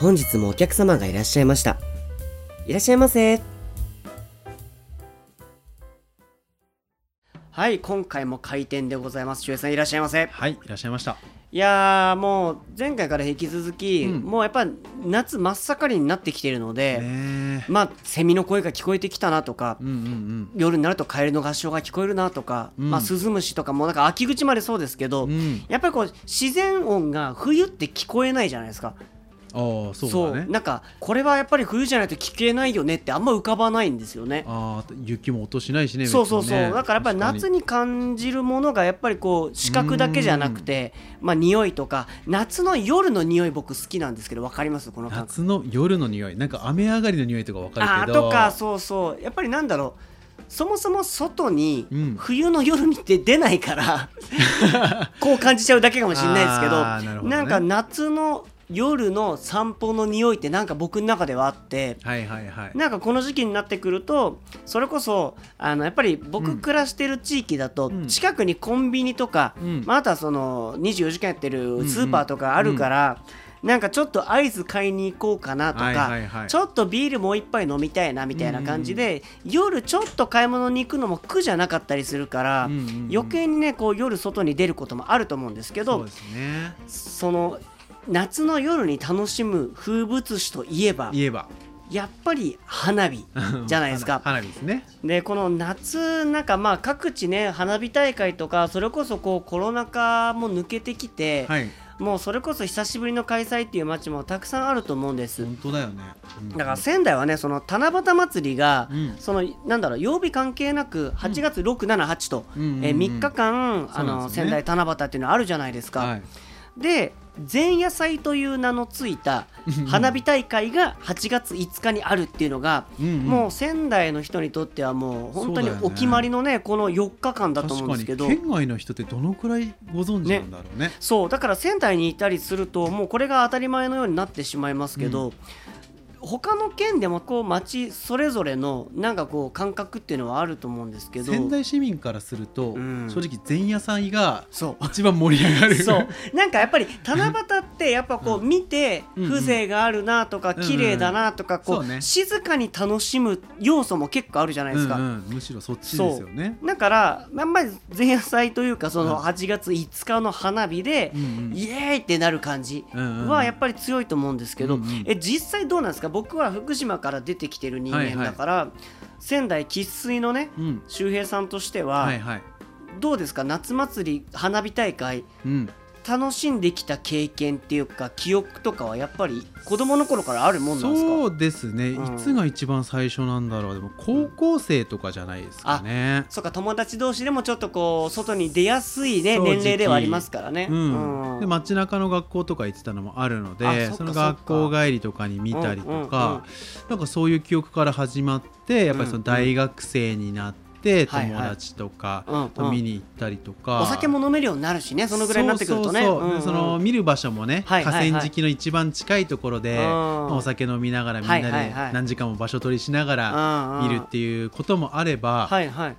本日もお客様がいらっしゃいました。いらっしゃいませ。はい、今回も開店でございます。周平さんいらっしゃいませ。はい、いらっしゃいました。いやーもう前回から引き続き、うんもうやっぱ夏真っ盛りになってきているので、まあセミの声が聞こえてきたなとか、うんうんうん。夜になるとカエルの合唱が聞こえるなとか、うんまあスズムシとかもなんか秋口までそうですけど、うん、やっぱりこう自然音が冬って聞こえないじゃないですか。ああ、そうだね。なんかこれはやっぱり冬じゃないと聞けないよねってあんま浮かばないんですよね。ああ、雪も落としないしね。そうそうそう、ね。だからやっぱり夏に感じるものがやっぱりこう視覚だけじゃなくてまあ匂いとか夏の夜の匂い僕好きなんですけどわかります？この夏の夜の匂い、なんか雨上がりの匂いとかわかるけど。とかそうそう。やっぱりなんだろう。そもそも外にうん。冬の夜にって出ないから、こう感じちゃうだけかもしれないですけどなね。んか夏の夜の散歩の匂いってなんか僕の中ではあってはいはいはい。なんかこの時期になってくるとそれこそあのやっぱり僕うん。暮らしてる地域だとうん。近くにコンビニとか、うん。まあ、あとはその24時間やってるスーパーとかあるから、なんかちょっとアイス買いに行こうかなとか、はいはいはい。ちょっとビールもう一杯飲みたいなみたいな感じで、夜ちょっと買い物に行くのも苦じゃなかったりするから、うんうんうん。余計にねこう夜外に出ることもあると思うんですけどそね。その夏の夜に楽しむ風物詩といえば言えば。やっぱり花火じゃないですか。花 花火ですね。でこの夏なんかまあ各地ね花火大会とかそれこそこうコロナ禍も抜けてきて、はい。もうそれこそ久しぶりの開催っていう街もたくさんあると思うんです。本当だよね。うんだから仙台はねその七夕祭りが、うんそのなんだろう曜日関係なく8月6、7、8と、うんうんうんえー3日間あの、ね仙台七夕っていうのあるじゃないですか。はい。で前夜祭という名のついた花火大会が8月5日にあるっていうのが、うんうん。もう仙台の人にとってはもう本当にお決まりのねこの4日間だと思うんですけど。県外の人ってどのくらいご存知なんだろうね。そうだから仙台にいたりするともうこれが当たり前のようになってしまいますけど、他の県でもこう町それぞれのなんかこう感覚っていうのはあると思うんですけど。仙台市民からすると、うん。正直前夜祭がそう。一番盛り上がる。そう。なんかやっぱり七夕ってやっぱこう見てうん。風情があるなとかうん綺麗だなとかこそう静かに楽しむ要素も結構あるじゃないですか。うんうん、むしろそっちですよね。だからあんまり前夜祭というかそのうん。8月5日の花火でイエーイってなる感じはやっぱり強いと思うんですけど。うんうん。え実際どうなんですか？僕は福島から出てきてる人間だから仙台生粋のねうん、周平さんとしてははいはい。どうですか？夏祭り花火大会。うん、楽しんできた経験っていうか記憶とかはやっぱり子供の頃からあるもんなんですか？そうですね、うん。いつが一番最初なんだろう。でも高校生とかじゃないですかね。そうか友達同士でもちょっとこう外に出やすいね年齢ではありますからね。うん。うん。で街中の学校とか行ってたのもあるのあでその学校帰りとかに見たりとか、うんうんうんなんかそういう記憶から始まってやっぱりその大学生になってはいはい。友達とかと見に行ったりとか、お酒も飲めるようになるしねそのぐらいになってくるとね。その見る場所もね、河川敷の一番近いところで、お酒飲みながらみんなで何時間も場所取りしながら見るっていうこともあれば。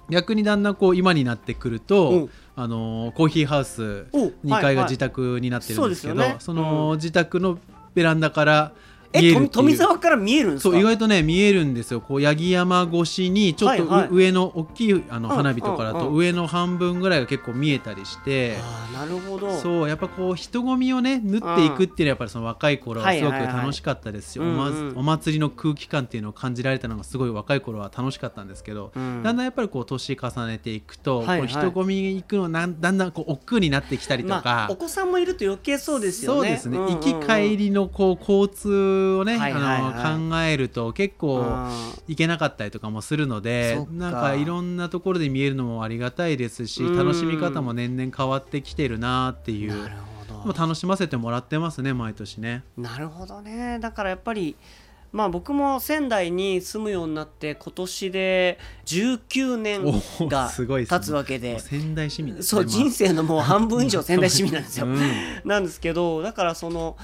逆にだんだんこう今になってくると、うん。あのーコーヒーハウスお2階が自宅になってるんですけど、その自宅のベランダから見え富沢から見えるんですか？そう意外とね見えるんですよ。こう八木山越しにちょっとう、はいはい。上の大きいあのうん花火とかだうんうん。と上の半分ぐらいが結構見えたりして。あーなるほど。そうやっぱこう人混みをね縫っていくっていうのはやっぱりその若い頃はすごく楽しかったですし、はいはいはいお祭りの空気感っていうのを感じられたのがすごい若い頃は楽しかったんですけど、うん。だんだんやっぱりこう年重ねていくと、はいはい。人混み行くのなんだんだんこう億劫になってきたりとか、まあ、お子さんもいると余計そうですよね。そうですね、んうんうん。行き帰りのこう交通をね、はいはいはい。あの考えると結構うん。行けなかったりとかもするのでなんかいろんなところで見えるのもありがたいですしうん。楽しみ方も年々変わってきてるなっていう。なるほも楽しませてもらってますね毎年ね。なるほどね。だからやっぱりまあ僕も仙台に住むようになって今年で19年おが経つわけで。仙台市民そうね人生のもう半分以上仙台市民なんですよ、うん。なんですけどだからその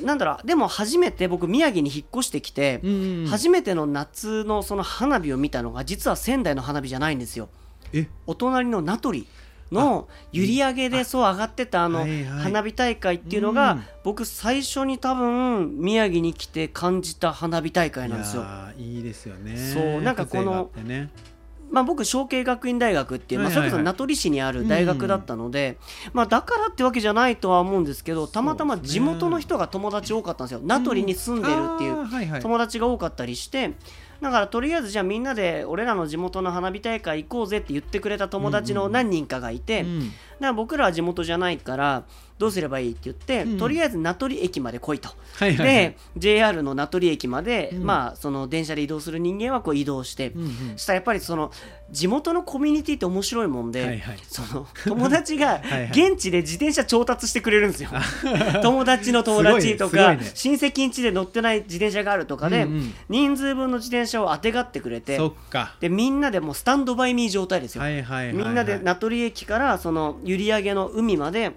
なんだろうでも初めて僕宮城に引っ越してきて、初めての夏のその花火を見たのが実は仙台の花火じゃないんですよ。え？お隣の名取の閖上でそう上がってたあの花火大会っていうのうがん。僕最初に多分宮城に来て感じた花火大会なんですよ。いいいですよね。そうなんかこのまあ、僕承継学院大学っていう、まあ、それこそ名取市にある大学だったので、まあ、だからってわけじゃないとは思うんですけどたまたま地元の人が友達多かったんですよ。名取に住んでるっていう友達が多かったりしてだからとりあえずじゃあみんなで俺らの地元の花火大会行こうぜって言ってくれた友達の何人かがいて、ら僕らは地元じゃないからどうすればいいって言って、うん。とりあえず名取駅まで来いと。はいはいはい。で JR の名取駅まで、うん。まあその電車で移動する人間はこう移動して、うんうん。したらやっぱりその地元のコミュニティって面白いもんで、はいはい。その友達が 現地で自転車調達してくれるんですよ。友達の友達とか、ね親戚ん家で乗ってない自転車があるとかで、うんうん。人数分の自転車をあてがってくれてでみんなでもうスタンドバイミー状態ですよ。はいはいはいはい。みんなで名取駅からその閖上の海まで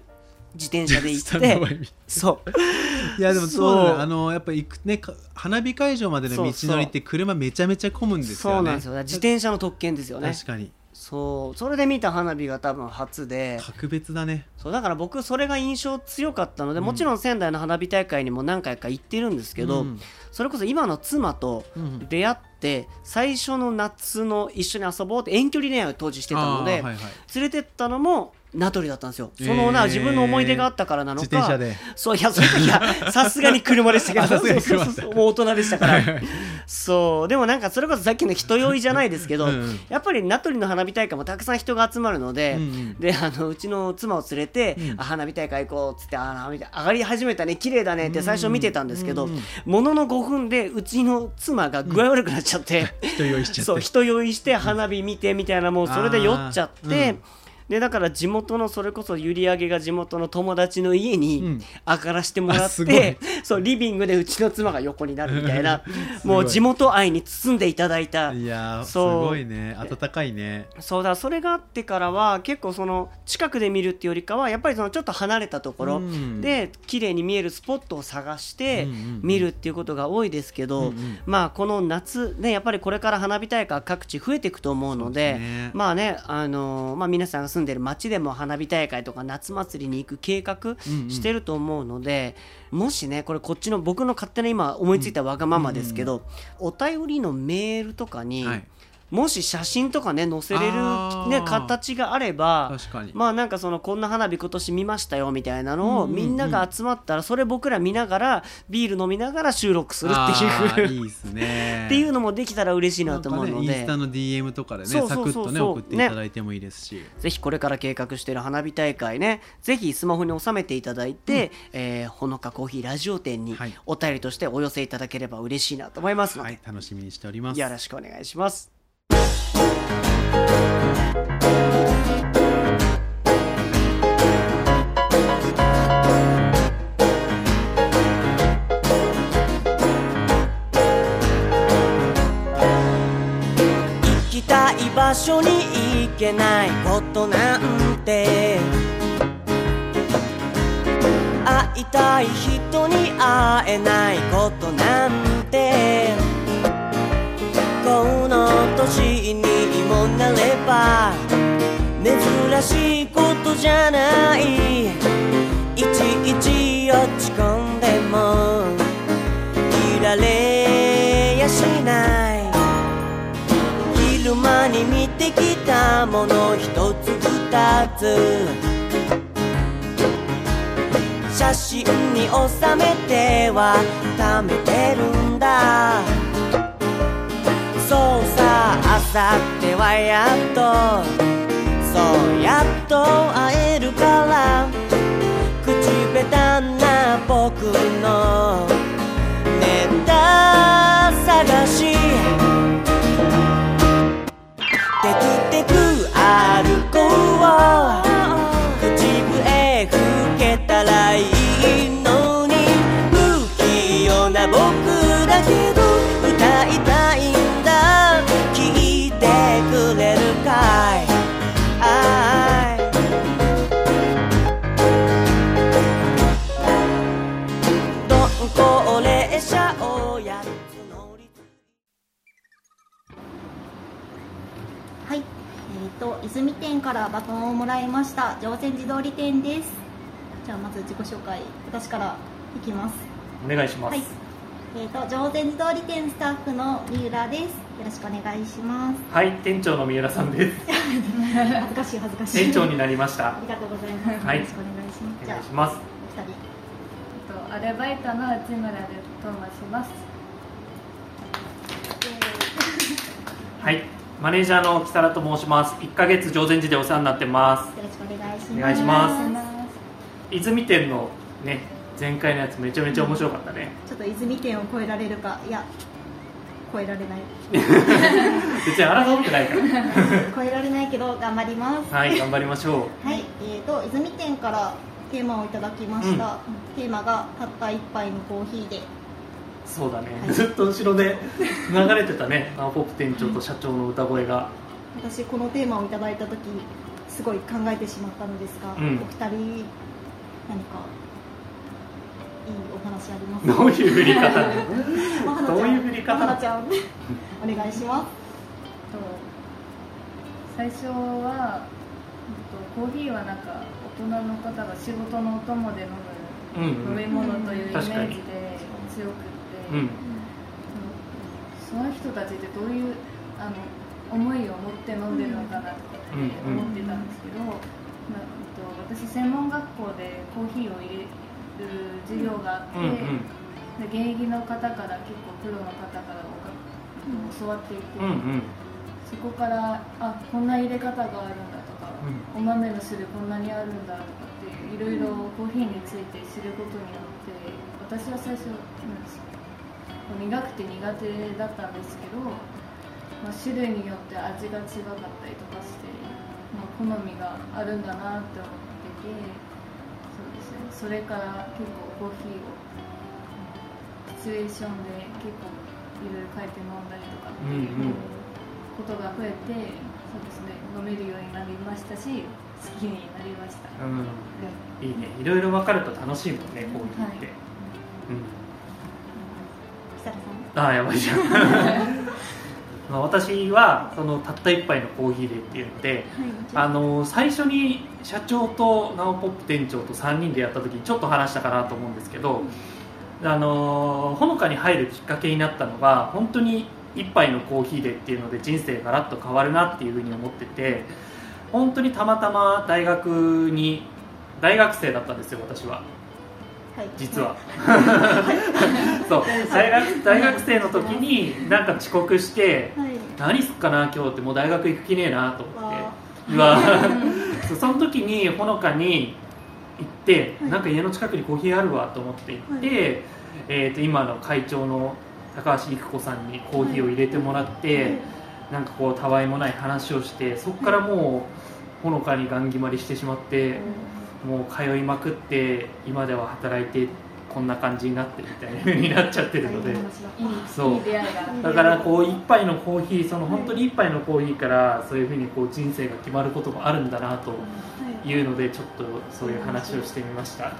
自転車で行って そう。いやでもそうだね。あのやっぱ行くねか花火会場までの道のりって車めちゃめちゃ混むんですよね。そうなんですよ。自転車の特権ですよね。確かに。そう。それで見た花火が多分初で。格別だね。そうだから僕それが印象強かったので、もちろん仙台の花火大会にも何回か行ってるんですけど、うん。それこそ今の妻とうん。出会って最初の夏の一緒に遊ぼうって遠距離恋愛を当時してたので、はいはい。連れてったのも名取だったんですよ。そのえーな、自分の思い出があったからなのかそういやその時はさすがに車でしたけど。もう大人でしたから。そう。でもなんかそれこそさっきの人酔いじゃないですけどうんうん。やっぱり名取の花火大会もたくさん人が集まるので、うんうん。であのうちの妻を連れて、うんあ花火大会行こうっつってあ花火上がり始めたね綺麗だねって最初見てたんですけど、ものの5分でうちの妻が具合悪くなっちゃって、人酔いしちゃって。そう人酔いして花火見てみたいなもうそれで酔っちゃって、でだから地元のそれこそ閖上が地元の友達の家うにん。上がらしてもらって、そうリビングでうちの妻が横になるみたいな もう地元愛に包んでいただいた。いやーすごいね。温かいね。そうだそれがあってからは結構その近くで見るっていうよりかはやっぱりそのちょっと離れたところうん。で綺麗に見えるスポットを探してうんうんうん。見るっていうことが多いですけど、うんうん。まあこの夏ねやっぱりこれから花火大会各地増えていくと思うのでね。まあねあのーまあ皆さんが住んでる町でも花火大会とか夏祭りに行く計画うんうん。してると思うので、もしねこれこっちの僕の勝手な今思いついたわがままですけど、お便りのメールとかに、はいもし写真とかね載せれる、ね、形があれば確かに。まあなんかそのこんな花火今年見ましたよみたいなのをうんうんうん。みんなが集まったらそれ僕ら見ながらビール飲みながら収録するあっていう。ーいいですね。っていうのもできたら嬉しいなと思うので。ねインスタの DM とかでねサクッとね送っていただいてもいいですし、ぜひこれから計画している花火大会ねぜひスマホに収めていただいて、えーほのかコーヒーラジオ店にはい。お便りとしてお寄せいただければ嬉しいなと思いますので、はい楽しみにしております。よろしくお願いします。行きたい場所に行けないことなんて。会いたい人に会えないことなんて。の年にもなれば珍しいことじゃない。いちいち落ち込んでもいられやしない。昼間に見てきたもの一つ二つ。写真に収めては貯めてるんだ。さってはやっとそうやっと会えるから口下手な僕のネタ探しテクテク歩こうバトンをもらいました。常泉寺通り店です。じゃあまず自己紹介私からいきます。お願いします、はい。えーと、常泉寺通り店スタッフの三浦です。よろしくお願いします。はい店長の三浦さんです。恥ずかしい恥ずかしい。店長になりました。ありがとうございます、はい。よろしくお願いします。おじゃあ願いします。お二人。とアルバイトの内村でと申します。はいマネージャーの木更と申します。1ヶ月常禅寺でお世話になってます。よろしくお願いします。お願いします。泉店のね前回のやつめちゃめちゃ面白かったね、ちょっと泉店を超えられるかいや超えられない。別に争ってないから。超えられないけど頑張ります。はい頑張りましょはい、えーと泉店からテーマをいただきました、テーマがたった一杯のコーヒーでうそうだね、はいずっと後ろで流れてたね。ナオポップ店長と社長の歌声が。私このテーマをいただいた時すごい考えてしまったのですが、うん。お二人何かいいお話ありますどういう振り方 どういう振り方お願いします。と最初はうんとコーヒーはなんか大人の方が仕事のお供で飲うんむ飲み物というイメージ確かに。で強くうん。その人たちってどういうあの思いを持って飲んでるのかなとかって思ってたんですけど、まあと私専門学校でコーヒーを入れる授業があって、うんうん。で現役の方から結構プロの方から教わっていて、うんうん。そこからあこんな入れ方があるんだとか、お豆の種類こんなにあるんだとかっていろいろコーヒーについて知ることによって私は最初なんですか苦くて苦手だったんですけど、まあ、種類によって味が違かったりとかして、まあ、好みがあるんだなって思っててそうですね。それから結構コーヒーをシチュエーションで結構いろいろ書いて飲んだりとかっていううんうんことが増えて、そうですね。飲めるようになりましたし好きになりました、うん。いいね。いろいろ分かると楽しいもんねコーヒーって、はい。うんああやばいじゃん。まあ私はそのたった一杯のコーヒーでっていうのであの最初に社長とナオポップ店長と3人でやった時にちょっと話したかなと思うんですけどあのほのかに入るきっかけになったのが本当に一杯のコーヒーでっていうので人生がらっと変わるなっていうふうに思ってて本当にたまたま大学に大学生だったんですよ私は。はい実は。そう。大学大学生の時になんか遅刻してはい。何すっかな今日ってもう大学行く気ねえなと思ってわ うわその時にほのかに行って、はい。なんか家の近くにコーヒーあるわと思って行って、はえー、と今の会長の高橋育子さんにコーヒーを入れてもらって、はい。なんかこうたわいもない話をしてそこからもうほのかにガン決まりしてしまって、もう通いまくって今では働いてこんな感じになってみたいな風になっちゃってるので。そう。だからこう一杯のコーヒーその本当に一杯のコーヒーからそういうふうにこう人生が決まることもあるんだなとはいいうのでちょっとそういう話をしてみました。はい。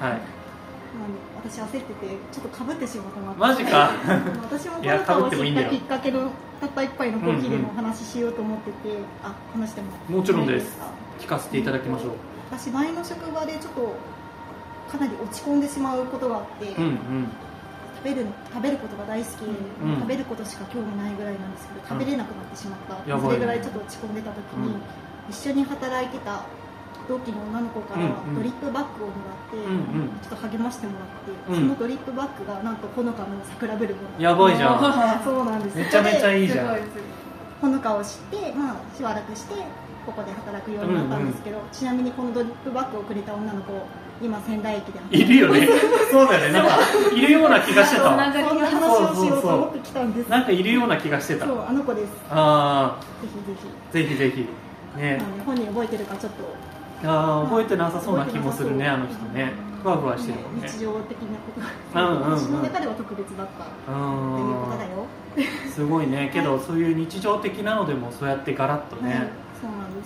まあ私焦っててちょっとかぶってしまったなマジか。私もこの顔を知ったきっかけのたった一杯のコーヒーでもお話ししようと思ってて、あ話しても。もちろんです。聞かせていただきましょう私前の職場でちょっとかなり落ち込んでしまうことがあって、うんうん。食べる食べることが大好き、ん。食べることしか興味ないぐらいなんですけど食べれなくなってしまった、それぐらいちょっと落ち込んでた時に、うん。一緒に働いてた同期の女の子からドリップバッグをもらって、うんうん。ちょっと励ましてもらって、うん。そのドリップバッグがなんとほのかの桜ブルボンやばいじゃん。そうなんです。めちゃめちゃいいじゃん。ほのかを知って、まあ、しばらくしてここで働くようになったんですけど、ちなみにこのドリップバッグをくれた女の子今仙台駅で働いるよね。そうだよね。なんかいるような気がしてた。そんな話をしようと思ってきたんです。なんかいるような気がしてた。そうあの子です。あぜひぜひ。あぜひぜひ。ね。本人覚えてるかちょっと、ああ覚えてなさそうな気もするねあの人ね。ふわふわしてるもんね。日常的なことが、うんうんうん。私の中では特別だったっていうことだよ。うんすごいね。けどそういう日常的なのでもそうやってガラッとはい。ね、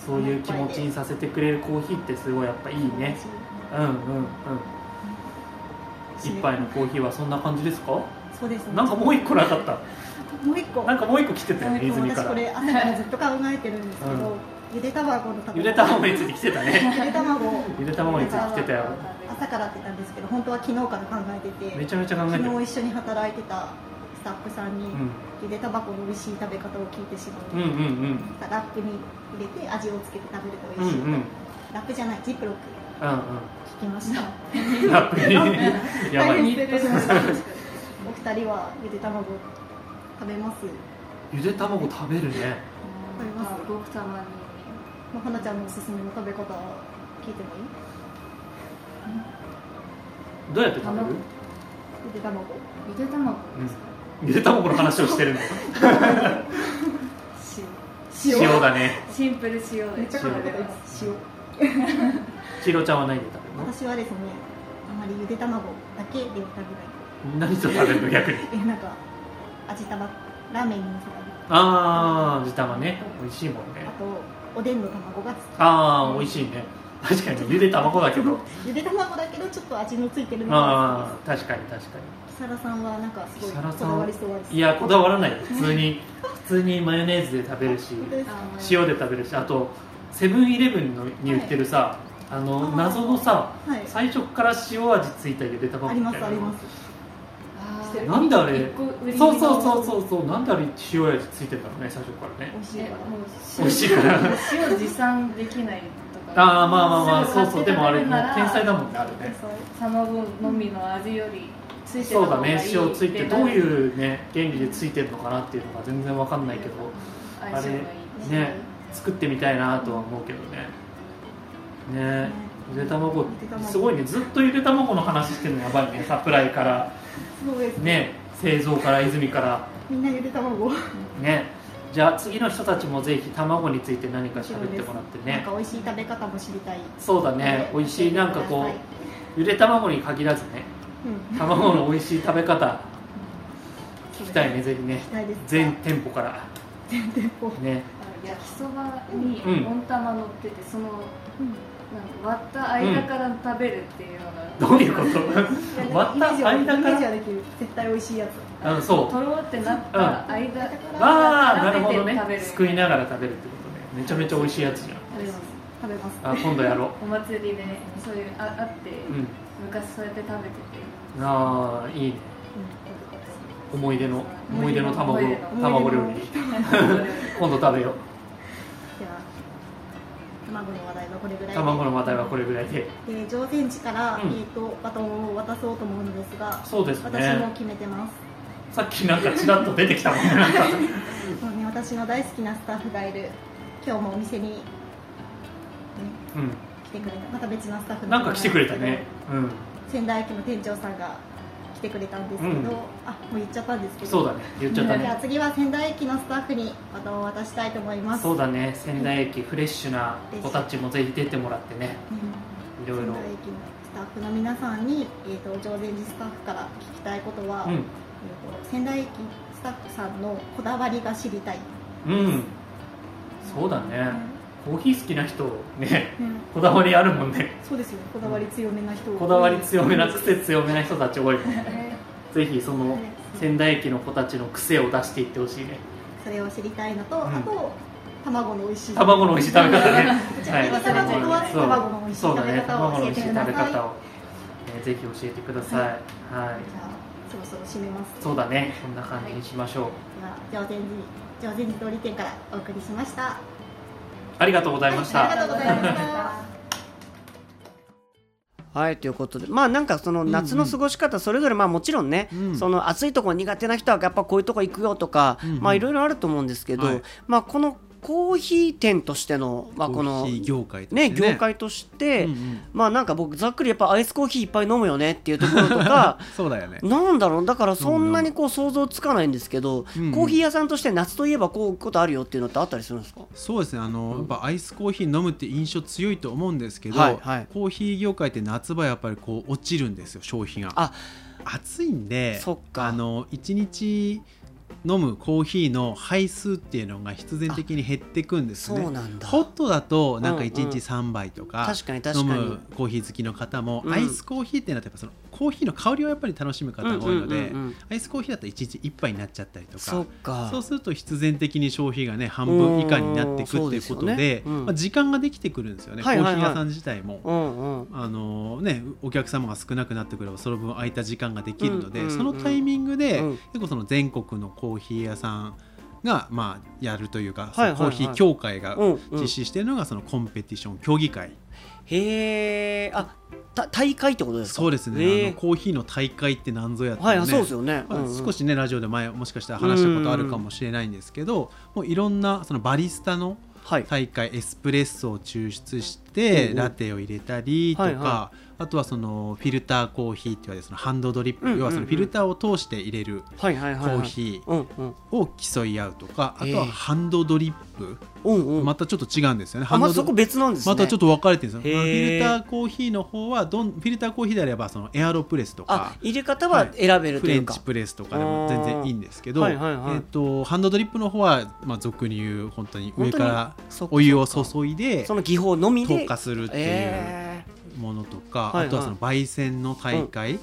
そういう気持ちにさせてくれるコーヒーってすごいやっぱいいね。うんうんうん。一杯のコーヒーはそんな感じですか？そうですね。なんかもう一個なかった？もう一個。なんかもう一個来てたよね泉から。私これ朝からずっと考えてるんですけど、うん。ゆで卵のゆで卵について来てたね。ゆで卵。ゆで卵について来てたよ。朝からって言ったんですけど本当は昨日から考えててめちゃめちゃ考えてる。昨日一緒に働いてたスタッフさんに、うんゆで卵の美味しい食べ方を聞いてしまう、うんうんうん。ラップに入れて味をつけて食べるとうん美味しい、うんラップじゃないジップロック。うん聞きました。うんラップに。やばい。大変失礼しました。お二人はゆで卵食べます？ゆで卵食べるね。食べます。まあごくたまに。まあ、花ちゃんのおすすめの食べ方聞いてもいい？どうやって食べる？ゆで卵。ゆで卵ですか、ゆで卵の話をしてるの塩塩だ ね。シンプル塩で。めっちゃ可愛いことです。塩千尋ちゃんは何で食べるの？私はですねあまりゆで卵だけで食べない。何と食べるの逆に？えなんか味玉ラーメンにのせたり。ああ味玉ね。美味しいもんね。あとおでんの卵が好きああ美味しいね。確かにゆで卵だけど。ゆで卵だけどちょっと味のついてるのがああ確かに確か木更さんはなんかすごいこだわりそうです。にいやこだわらない。よ普通に普通にマヨネーズで食べるし 塩で食べるしあとセブンイレブンのに売ってるさ、あのあー謎のさはい。最初から塩味ついたゆで卵みたいなますあります。なんであれ？そうそうそうそうそうなんであれ塩味ついてんだろうね最初からね。美味しいから。えもう美味しいから。塩持参できないとか。ああまあまあまあそうそうでもあれも天才だもんねあれね。そう卵のみの味よりついてたそうだね塩ついてどうういうね。原理でついてるのかなっていうのが全然わかんないけど相性がいいですね作ってみたいなとは思うけどね。ねゆで卵。すごいねずっとゆで卵の話してるのやばいねサプライから。ね製造から泉から。みんなゆで卵。ねじゃあ次の人たちもぜひ卵について何か喋ってもらってね。なんか美味しい食べ方も知りたい。そうだね。美味しいなんかこうゆで卵に限らずね。うん卵の美味しい食べ方。聞きたいねぜひね。全店舗から。全店舗。ね。あの焼きそばにうん。温玉乗っててそのうん。なんか割った間から食べるっていうのが、どういうこと？割った間からイメージはできる。絶対美味しいやつ。うんそう。とろってなった間、ああなるほどね。食べる。すくいながら食べるってことね。めちゃめちゃ美味しいやつじゃん食べます。食べますあ今度やろ お祭りでねそういうああって、ううん。昔そうやって食べてて。ああいいね。思い出の思い出の卵思い出の。卵料理。今度食べよう。では卵の話題はこれぐらいで。卵の話題はこれぐらいで。で乗船地から、うん。えー、とバトンを渡そうと思うのですがそうです私もね決めてます。さっきなんかちらっと出てきたもんね ね、私の大好きなスタッフがいる。今日もお店に、ね、うん。来てくれた。また別のスタッフのなんか来てくれたね。うん。仙台駅の店長さんが来てくれたんですけど、うん。あもう言っちゃったんですけど。そうだね。言っちゃったじゃあね次は仙台駅のスタッフにバトンを渡したいと思います。そうだね。仙台駅フレッシュな子たちもぜひ出てもらってね。うん。いろいろ仙台駅のスタッフの皆さんに、えー、と上善寺スタッフから聞きたいことは、うえーと仙台駅スタッフさんのこだわりが知りたい、んうん。そうだねコーヒー好きな人ねね。こだわりあるもんね。そうですよね。こだわり強めな人。こだわり強めな癖強めな人たち多いもんね。えぜひその仙台駅の子たちの癖を出していってほしいね。それを知りたいのと、ん。あと卵の美味しい。卵の美味しい食べ方ね。はい。はい卵の美味しい食べ方を卵の美味しい教えてください。食べ方を、えーぜひ教えてください。はい、じゃあそろそろ締めます。そうだね。こんな感じにしましょう、では上善寺上善寺通り店からお送りしましたありがとうございました、はいということでまあなんかその夏の過ごし方それぞれまあもちろんね、うん。その暑いところ苦手な人はやっぱこういうとこ行くよとか、うんうん。まあいろいろあると思うんですけど、はい。まあこのコーヒー店としてのまあこの業界としてね。業界として、うんうん。まあなんか僕ざっくりやっぱアイスコーヒーいっぱい飲むよねっていうところとか そうだよね。なんだろうだからそんなにこう想像つかないんですけど、うんうん。コーヒー屋さんとして夏といえばこういうことあるよっていうのってあったりするんですか？そうですね。あの、やっぱアイスコーヒー飲むって印象強いと思うんですけど、はいはい。コーヒー業界って夏場やっぱりこう落ちるんですよ消費が。あ。暑いんでそっか。あの1日飲むコーヒーの杯数っていうのが必然的に減っていくんですね。ホットだとなんか1うんうん。日3杯とか確かに確飲むコーヒー好きの方も、うん。アイスコーヒーってなってやっぱそのコーヒーの香りをやっぱり楽しむ方が多いので、うんうんうんうん。アイスコーヒーだと1日1杯になっちゃったりとかか。そうすると必然的に消費がね半分以下になっていくっていうことでね。うん。まあ、時間ができてくるんですよね、コーヒー屋さん自体も。うんうん。あのね、お客様が少なくなってくればその分空いた時間ができるので、うんうんうん。そのタイミングで、うん。結構その全国のコーヒー屋さんが、まあ、やるというか、はいはいはい。そのコーヒー協会が実施しているのがそのコンペティション競技会、へえあた大会ってことですか？そうですね、あのコーヒーの大会って何ぞやって、ね。はいそうですよね、まあうんうん。少しねラジオで前もしかしたら話したことあるかもしれないんですけど、もういろんなそのバリスタのはい。大会エスプレッソを抽出して、ラテを入れたりとか、はいはあとはそのフィルターコーヒーって言われるそのハンドドリップ、要はそのフィルターを通して入れるはいはいはいはい。コーヒーを競い合うとか、あとはハンドドリップ、うんうん。またちょっと違うんですよね。ハンドドたそこ別なんですね。またちょっと分かれてるんですよ。フィルターコーヒーの方はどんフィルターコーヒーであればそのエアロプレスとあか入れ方は選べるというか、フレンチプレスとかでも全然いいんですけど、はいはいはい。えっとハンドドリップの方はまあ俗に言う本当に上からお湯を注いでその技法のみで透過するっていう。えものとか、はいはい。あとはその焙煎の大会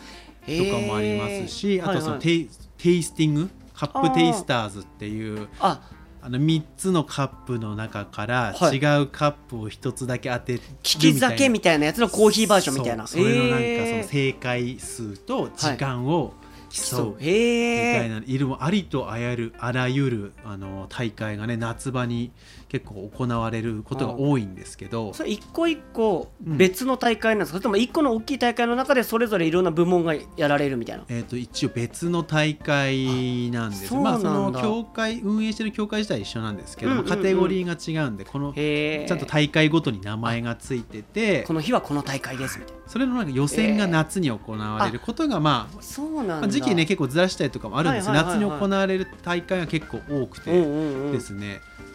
ーとかもありますし、あとはそのはいはい。テイ,、テイスティング？カップテイスターズっていうああの3つのカップの中からはい。違うカップを1つだけ当てる利き酒みたいなやつのコーヒーバージョンみたいな。それのなんかその正解数と時間を競う、みたいな色もありとあやるあらゆるあの大会がね夏場に結構行われることが多いんですけどそれ一個一個うん。別の大会なんですか、それとも一個の大きい大会の中でそれぞれいろんな部門がやられるみたいな？えー、と一応別の大会なんです。まあ、その協会運営してる協会自体は一緒なんですけど、うんうんうん。カテゴリーが違うんでこのちゃんと大会ごとに名前がついててこの日はこの大会ですみたいそれのなんか予選が夏に行われることが、まあなそうなんだ、まあ、時期ね結構ずらしたりとかもあるんですよ、はいはい夏に行われる大会が結構多くてうんうんうん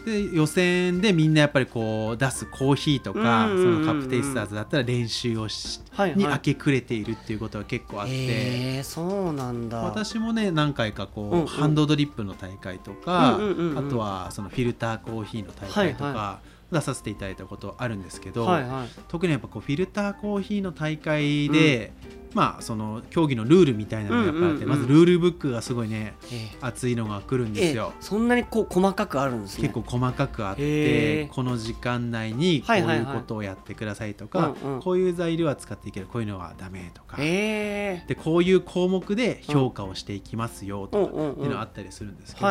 で予選でみんなやっぱりこう出すコーヒーとか、そのカップテイスターズだったら練習をし、はいはい。に明け暮れているっていうことが結構あって。へえそうなんだ。私もね何回かこう、うんうん。ハンドドリップの大会とか、うんうんうんうん。あとはそのフィルターコーヒーの大会とか、はい出させていただいたことあるんですけど、はいはい。特にやっぱこうフィルターコーヒーの大会で、まあその競技のルールみたいなのがやっぱりあって、まずルールブックがすごいねえ熱いのが来るんですよ。え。そんなにこう細かくあるんですね。結構細かくあってこの時間内にこうはいうことをやってくださいとか、こういう材料は使っていけるこういうのはダメとか、でこういう項目で評価をしていきますよとかっていうのがあったりするんですけど、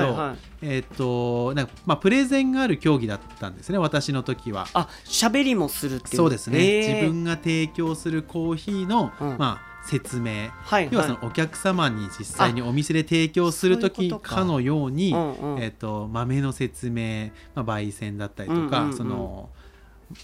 えーっとなんかまあプレゼンがある競技だったんですね私の時は。あ喋りもするっていう。そうですね、自分が提供するコーヒーの、うん。まあ、説明、はい要はそのお客様に実際にお店で提供する時か。のようにうんうん。えー、と豆の説明、まあ、焙煎だったりとか、うんうんうん。その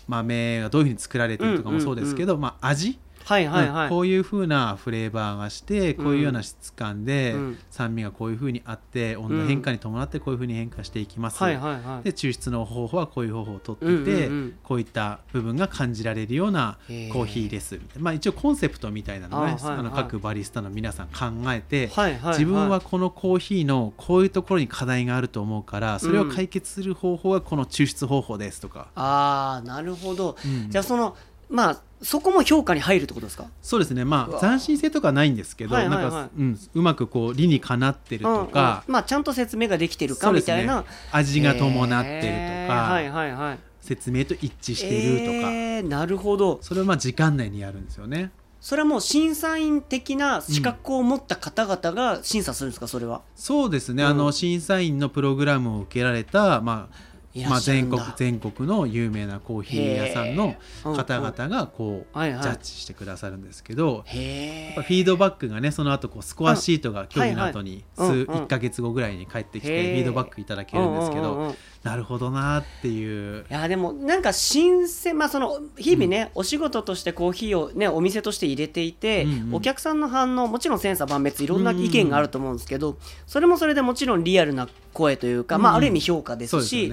豆がどういうふうに作られてるとかもそうですけど、まあ、味、はいはいはい、うんこういうふうなフレーバーがしてこういうような質感で、うん。酸味がこういうふうにあって温度変化に伴ってこういうふうに変化していきます、はいはいはい。で抽出の方法はこういう方法をとっていて、うんうんうん。こういった部分が感じられるようなコーヒーです。まあ一応コンセプトみたいなのをねあはいはい。あの各バリスタの皆さん考えて、はいはいはい。自分はこのコーヒーのこういうところに課題があると思うからそれを解決する方法はこの抽出方法ですとか、ああなるほど、うん。じゃあそのまあそこも評価に入るってことですか？そうですね。まあ斬新性とかないんですけど、はいはいはい。なんか、うん、うまくこう理にかなってるとか、うんうん。まあちゃんと説明ができてるかみたいな、味が伴ってるとへー。か、はいはいはい。説明と一致してるとか、えーなるほど。それをまあ時間内にやるんですよね。それはもう審査員的な資格を持った方々が審査するんですか？それは。そうですね、うん。あの審査員のプログラムを受けられた、まいあまあ、全国全国の有名なコーヒー屋さんの方々がこう、ジャッジしてくださるんですけど、フィードバックがねその後こうスコアシートが競技の後に数、はいはい。うんうん。1か月後ぐらいに返ってきへてー。フィードバックいただけるんですけど、なるほどなっていう。いやでもなんか新鮮まあその日々ね、お仕事としてコーヒーをねお店として入れていて、お客さんの反応もちろん千差万別いろんな意見があると思うんですけど、それもそれでもちろんリアルな声というか、うんまあ、ある意味評価ですし、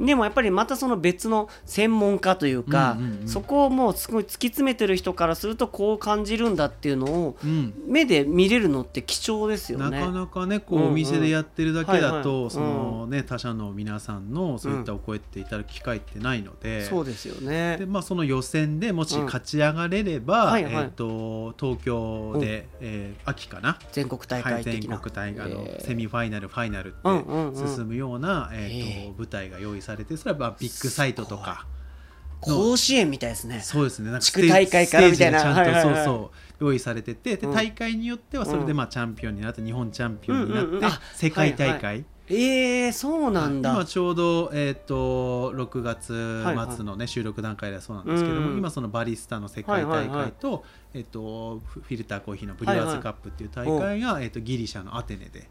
でもやっぱりまたその別の専門家というか、うんうんうんそこをもうすごい突き詰めてる人からするとこう感じるんだっていうのをうん。目で見れるのって貴重ですよね。なかなかねこううんうん。お店でやってるだけだはいはい。とそのね他社の皆さんのそういったお声っていただく機会ってないので。そうですよね。でまあ、その予選でもしうん勝ち上がれれば、はいはい。えー、と東京で、えー秋かな、全国大はい、全会的な、国大あの、えー。セミファイナルファイナルってうんうんうん。進むような、えーへと舞台が用意されてそれはまあビッグサイトとか。甲子園みたいですね。そうですね。なんか地区大会からみたいな。ちゃんと、はいはいはい。そうそう用意されててでうん。大会によってはそれでうん。まあチャンピオンになって日本チャンピオンになって、世界大会、はいはえー、そうなんだ。今ちょうど、えー、と6月はいはい。末の、ね収録段階ではそうなんですけども、うん今そのバリスタの世界大はいはいはい。会と,、えー、とフフィルターコーヒーのブリュワーズカップっていう大会が、えー、とギリシャのアテネで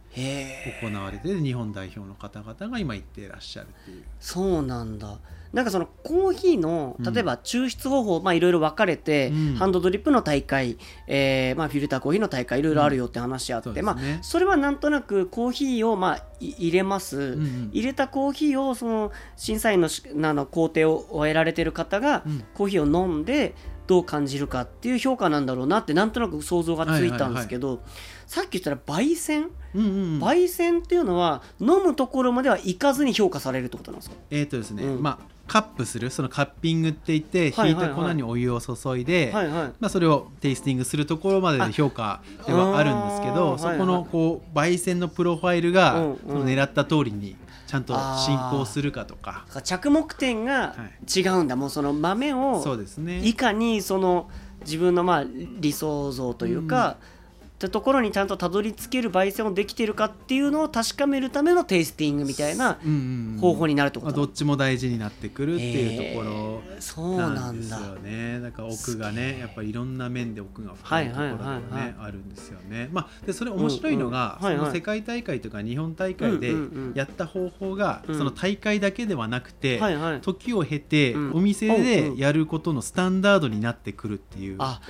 行われて日本代表の方々が今行っていらっしゃるっていう。そうなんだ。なんかそのコーヒーのうん。例えば抽出方法、まあいろいろ分かれて、うん。ハンドドリップの大会、えーまあ、フィルターコーヒーの大会いろいろあるよって話あって、うんね。まあ、それはなんとなくコーヒーをまあい入れます、うんうん。入れたコーヒーをその審査員のしあの工程を終えられてる方が、うん。コーヒーを飲んでどう感じるかっていう評価なんだろうなってなんとなく想像がついたんですけど、さっき言ったら焙煎？うんうんうん。焙煎っていうのは飲むところまでは行かずに評価されるってことなんですか？えーとですねうん。まあ、カップするそのカッピングって言ってはいはいはい。引いた粉にお湯を注いで、はいはい。まあ、それをテイスティングするところまでで評価ではあるんですけあどーそこのこう焙煎のプロファイルがうんうん。その狙った通りにちゃんと進行するかとか。着目点が違うんだ、もうその豆をそうですね。いかにその自分のまあ理想像というか、ってところにちゃんとたどり着ける焙煎をできているかっていうのを確かめるためのテイスティングみたいなうんうんうん。方法になるってこまあ、とどっちも大事になってくるっていうところななんですよね。だから奥がねやっぱりいろんな面で奥が深いところがね、あるんですよね。まあ、でそれ面白いのが、うんうんはいはい。その世界大会とか日本大会でうんうんうんやった方法が、うん。その大会だけではなくて、はいはい。時を経て、うん。お店でやることのスタンダードになってくるっていう。あ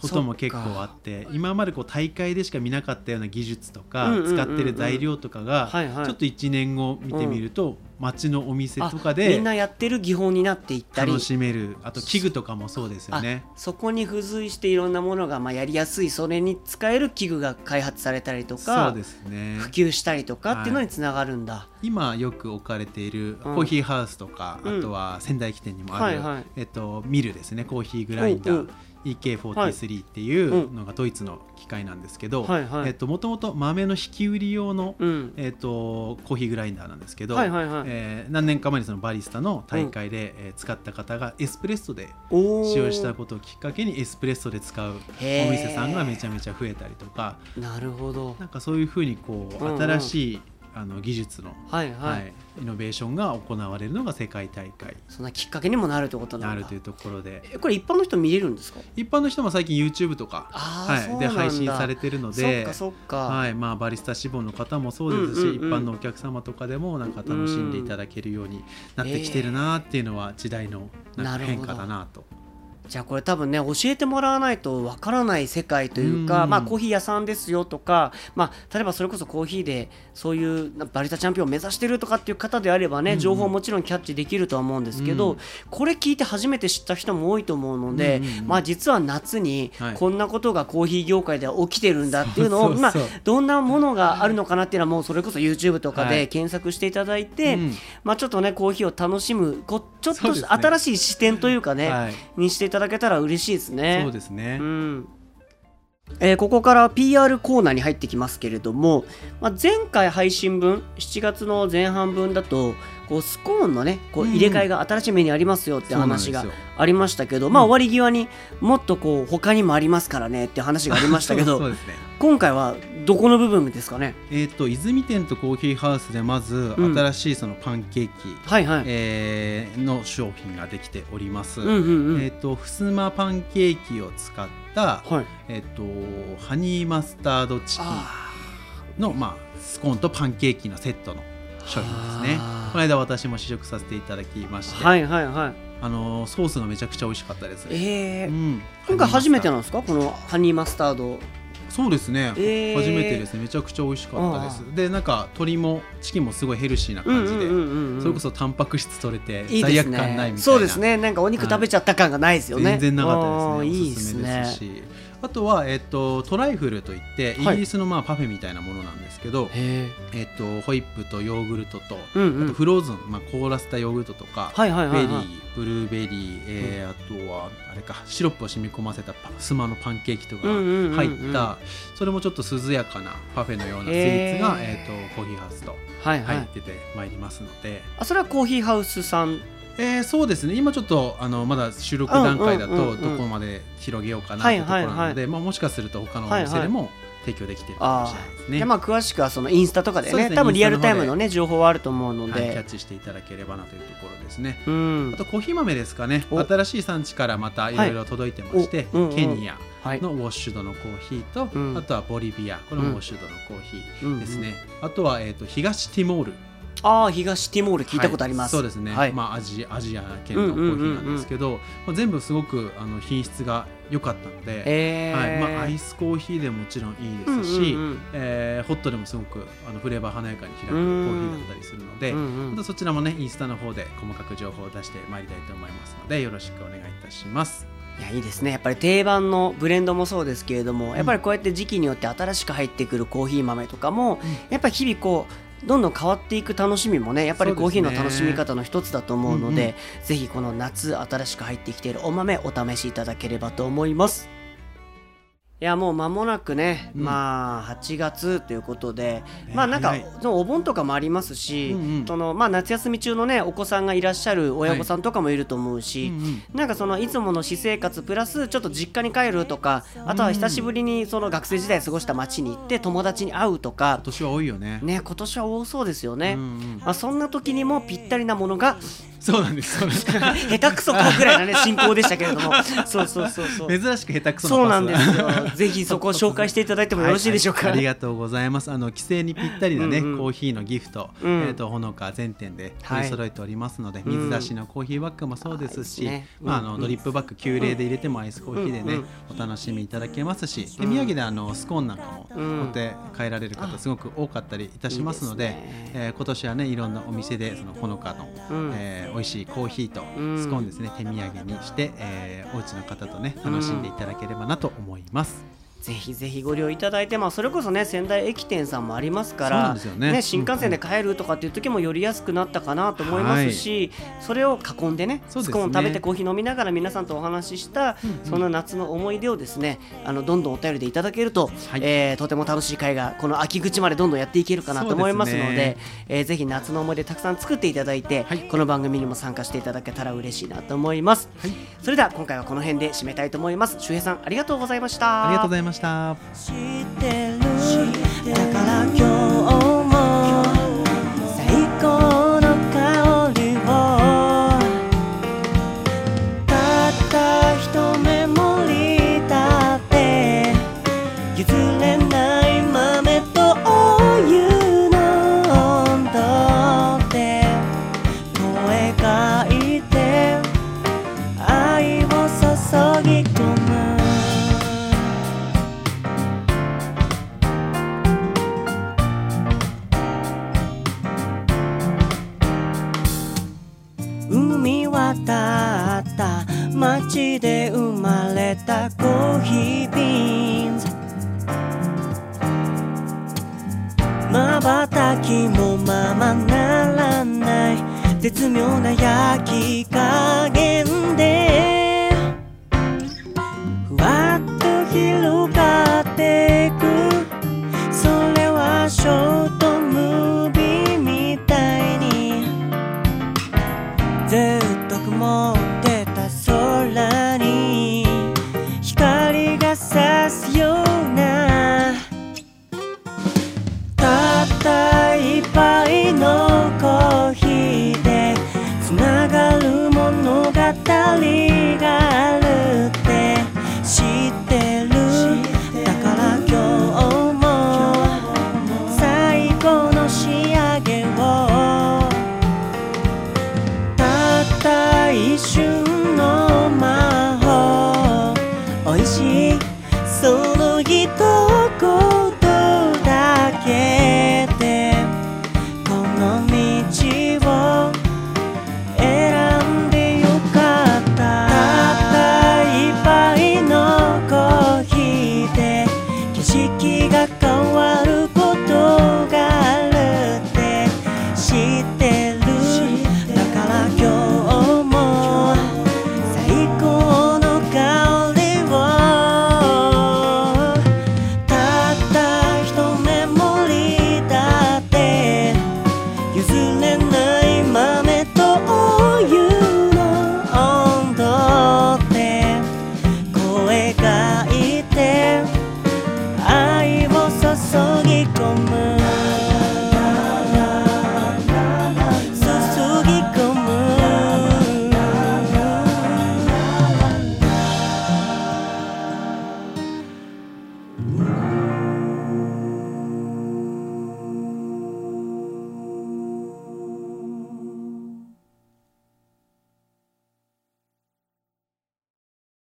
ことも結構あって今までこう大会でしか見なかったような技術とか、使ってる材料とかが、はいはい。ちょっと1年後見てみると、街のお店とかあみでんなやってる技法になっていったり。楽しめる。あと器具とかもそうですよね。あそこに付随していろんなものがまあやりやすいそれに使える器具が開発されたりとそかうですね。普及したりとかっていうのにつながるんだ、今よく置かれているうん。コーヒーハウスとか、うん。あとは仙台起点にもある、はいはい。えっと、ミルですねコーヒーグラインダー、うんうん EK43 っていうのがドイツの機械なんですけどもともと豆の引き売り用の、うん。えっと、コーヒーグラインダーなんですけど、はいはいはい。えー何年か前にそのバリスタの大会で、えー使った方がエスプレッソで使用したことをきっかけにエスプレッソで使うお店さんがめちゃめちゃ増えたりとか。なるほど。なんかそういうふうにこう、うんうん。新しいあの技術の、はいはい、はいイノベーションが行われるのが世界大会。そんなきっかけにもなるってことになだ。なんるというところで。えこれ一般の人見れるんですか？一般の人も最近 YouTube とか、はい、で配信されてるのそっでかそっか、はいまあ、バリスタ志望の方もそうですし、うんうんうん。一般のお客様とかでもなんか楽しんでいただけるようになってきてるなっていうのは時代の変化だなと。じゃあこれ多分ね教えてもらわないとわからない世界というか、うん。まあコーヒー屋さんですよとか、まあ、例えばそれこそコーヒーでそういうバリスタチャンピオンを目指してるとかっていう方であればね、うん情報もちろんキャッチできるとは思うんですけど、うん。これ聞いて初めて知った人も多いと思うので、まあ実は夏にはい。こんなことがコーヒー業界では起きてるんだっていうのを、まあ、どんなものがあるのかなっていうのはもうそれこそ YouTube とかはいで検索していただいて、うん。まあちょっとねコーヒーを楽しむこちょっと新しい視点というかね、はい。にしていただけたら嬉しいですね。そうですね、うん。えーここから PR コーナーに入ってきますけれども、まあ、前回配信分7月の前半分だとこうスコーンのねこううん。入れ替えが新しいメニューありますよって話がありましたけど、まあ終わり際にもっとこう他にもありますからねって話がありましたけど ね。今回はどこの部分ですかね？えー、と泉店とコーヒーハウスでまずうん。新しいそのパンケーキ、はいはい、えーの商品ができております。うんうんうん、えー、とふすまパンケーキを使った、はい。えー、とハニーマスタードチキンあの、まあ、スコーンとパンケーキのセットの商品ですね。この間私も試食させていただきまして、はいはいはい。あのーソースがめちゃくちゃ美味しかったです、えー。うん、今回初めてのなんですか？このハニーマスタードそうですね、えー。初めてですね。めちゃくちゃ美味しかったです。でなんか鶏もチキンもすごいヘルシーな感じで、うんうんうんうんそれこそタンパク質取れて罪悪感ないみたいねな。そうですね。なんかお肉食べちゃった感がないですよね、全然なかったですね。いいおですすすめねですしあとは、えっとトライフルといってイはい。ギリスのまあパフェみたいなものなんですけど、へえっとホイップとヨーグルトと、えうんうん。あとフローズン、まあ、凍らせたヨーグルトとか、はいはいはいはい。ベリーブルーベリー、えーあとはあれかシロップを染み込ませたパスマのパンケーキとかうんうんうんうん入った、それもちょっと涼やかなパフェのようなスイーツが、えー、とコーヒーハウスとはいはい、入っててまいりますので、あそれはコーヒーハウスさんえーそうですね。今ちょっとあのまだ収録段階だうんうんうんうん。とどこまで広げようかなというところなので、もしかすると他のお店でも提供できてるかもあしれないですね。じゃあまあ詳しくはそのインスタとかでねね。多分リアルタイムのね情報はあると思うのはい、キャッで、チしていただければなというところですね。うん。あとコーヒー豆ですかね。お。新しい産地からまたいろいろ届いてまして、おうんうん。ケニアはい。のウォッシュドのコーヒーと、うん。あとはボリビアこれもウォッシュドのコーヒーですね、うん。あとは、えー、と東ティモールああ東ティモール聞いたことあります、はいそうですね、はい。まあ、アジアジア圏のコーヒーなんですけど、まあ、全部すごくあの品質が良かったので、えー。はい。まあ、アイスコーヒーでももちろんいいですし、うんうんうん。えーホットでもすごくあのフレーバー華やかに開くコーヒーだったりするので、うんうん。またそちらもねインスタの方で細かく情報を出してまいりたいと思いますのでよろしくお願いいたします。いやいいですね。やっぱり定番のブレンドもそうですけれども、やっぱりこうやって時期によって新しく入ってくるコーヒー豆とかも、やっぱり日々こうどんどん変わっていく楽しみもねやっぱりコーヒーの楽しみ方の一つだと思うのでそうでぜひこの夏新しく入ってきているお豆お試しいただければと思いますいやもう間もなくね、うん。まあ8月ということで、ねまあなんかそのお盆とかもありますし、うんうん。そのまあ夏休み中のねお子さんがいらっしゃる親御さんとかもいると思うし、うんうん。なんかそのいつもの私生活プラスちょっと実家に帰るとかあとは久しぶりにその学生時代過ごした街に行って友達に会うとか今年は多いよね。ね今年は多そうですよね、うんうん。まあ、そんな時にもぴったりなものがそうなんです。そうなんです。下手くそかぐらいなね進行でしたけれども。そうそうそうそう。珍しく下手くそそうなんですよ。ぜひそこを紹介していただいても よろしいでしょうか、はいはいありがとうございます。あの帰省にぴったりなねうんうん。コーヒーのギフト、うん。えっ、とほのか全店で取り揃えておりますので、うん。水出しのコーヒーバッグもそうですし、あいいですね。まああのうんうん。ドリップバッグ急冷で入れてもアイスコーヒーでね、うんうん。お楽しみいただけますし、手土産であのスコーンなんかもうん。持って帰られる方すごく多かったりいたしますので、いね。えー今年はねいろんなお店でそのほのかの、うん美味しいコーヒーとスコーンですね、手土産にして、えーお家の方とね楽しんでいただければなと思います。ぜひぜひご利用いただいて、まあ、それこそね仙台駅店さんもありますかそうならんですよね。新幹線で帰るとかっていう時も寄りやすくなったかなと思いますし、それを囲んでねスコーン食べてコーヒー飲みながら皆さんとお話しした、その夏の思い出をですねあのどんどんお便りでいただけると、はい。えーとても楽しい会がこの秋口までどんどんやっていけるかなと思いますのでね。えーぜひ夏の思い出たくさん作っていただいて、はい。この番組にも参加していただけたら嬉しいなと思います、はい。それでは今回はこの辺で締めたいと思います。周平さんありがとうございました。ありがとうございました。知っ瞬きもままならない。絶妙な焼き加減で。